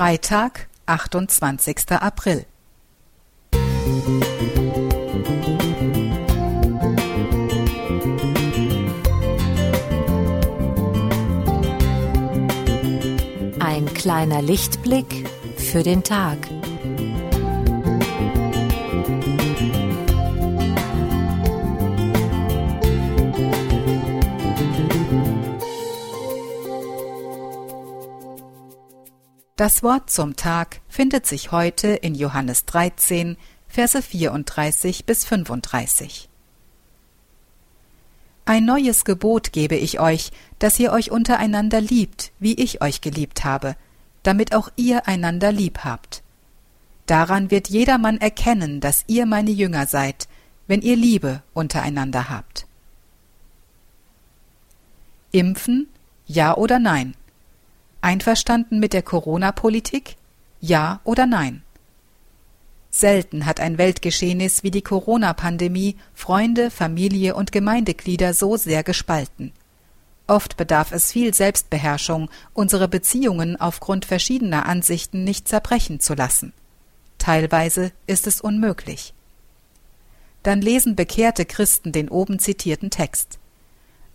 Freitag, 28. April. Ein kleiner Lichtblick für den Tag. Das Wort zum Tag findet sich heute in Johannes 13, Verse 34 bis 35. Ein neues Gebot gebe ich euch, dass ihr euch untereinander liebt, wie ich euch geliebt habe, damit auch ihr einander lieb habt. Daran wird jedermann erkennen, dass ihr meine Jünger seid, wenn ihr Liebe untereinander habt. Impfen, ja oder nein? Einverstanden mit der Corona-Politik? Ja oder nein? Selten hat ein Weltgeschehnis wie die Corona-Pandemie Freunde, Familie und Gemeindeglieder so sehr gespalten. Oft bedarf es viel Selbstbeherrschung, unsere Beziehungen aufgrund verschiedener Ansichten nicht zerbrechen zu lassen. Teilweise ist es unmöglich. Dann lesen bekehrte Christen den oben zitierten Text.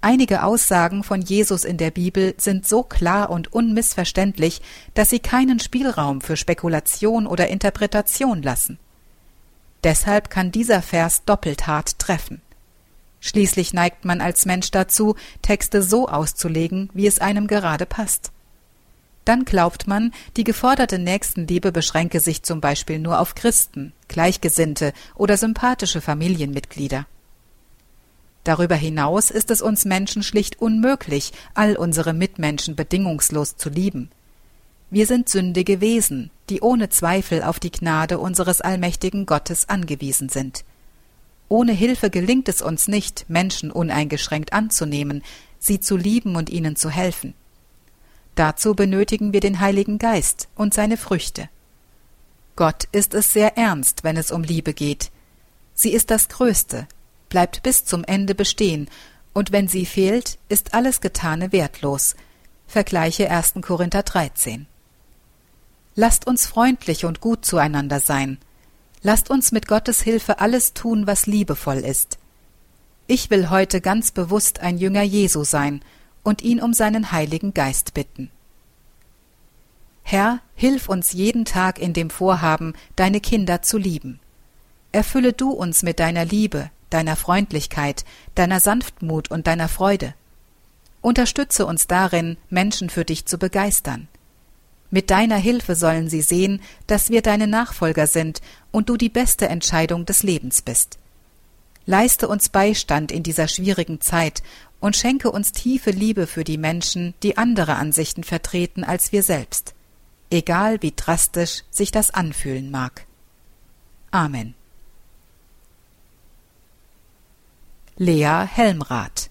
Einige Aussagen von Jesus in der Bibel sind so klar und unmissverständlich, dass sie keinen Spielraum für Spekulation oder Interpretation lassen. Deshalb kann dieser Vers doppelt hart treffen. Schließlich neigt man als Mensch dazu, Texte so auszulegen, wie es einem gerade passt. Dann glaubt man, die geforderte Nächstenliebe beschränke sich zum Beispiel nur auf Christen, Gleichgesinnte oder sympathische Familienmitglieder. Darüber hinaus ist es uns Menschen schlicht unmöglich, all unsere Mitmenschen bedingungslos zu lieben. Wir sind sündige Wesen, die ohne Zweifel auf die Gnade unseres allmächtigen Gottes angewiesen sind. Ohne Hilfe gelingt es uns nicht, Menschen uneingeschränkt anzunehmen, sie zu lieben und ihnen zu helfen. Dazu benötigen wir den Heiligen Geist und seine Früchte. Gott ist es sehr ernst, wenn es um Liebe geht. Sie ist das Größte, bleibt bis zum Ende bestehen, und wenn sie fehlt, ist alles Getane wertlos. Vergleiche 1. Korinther 13. Lasst uns freundlich und gut zueinander sein. Lasst uns mit Gottes Hilfe alles tun, was liebevoll ist. Ich will heute ganz bewusst ein Jünger Jesu sein und ihn um seinen Heiligen Geist bitten. Herr, hilf uns jeden Tag in dem Vorhaben, deine Kinder zu lieben. Erfülle du uns mit deiner Liebe, deiner Freundlichkeit, deiner Sanftmut und deiner Freude. Unterstütze uns darin, Menschen für dich zu begeistern. Mit deiner Hilfe sollen sie sehen, dass wir deine Nachfolger sind und du die beste Entscheidung des Lebens bist. Leiste uns Beistand in dieser schwierigen Zeit und schenke uns tiefe Liebe für die Menschen, die andere Ansichten vertreten als wir selbst, egal wie drastisch sich das anfühlen mag. Amen. Lea Helmrath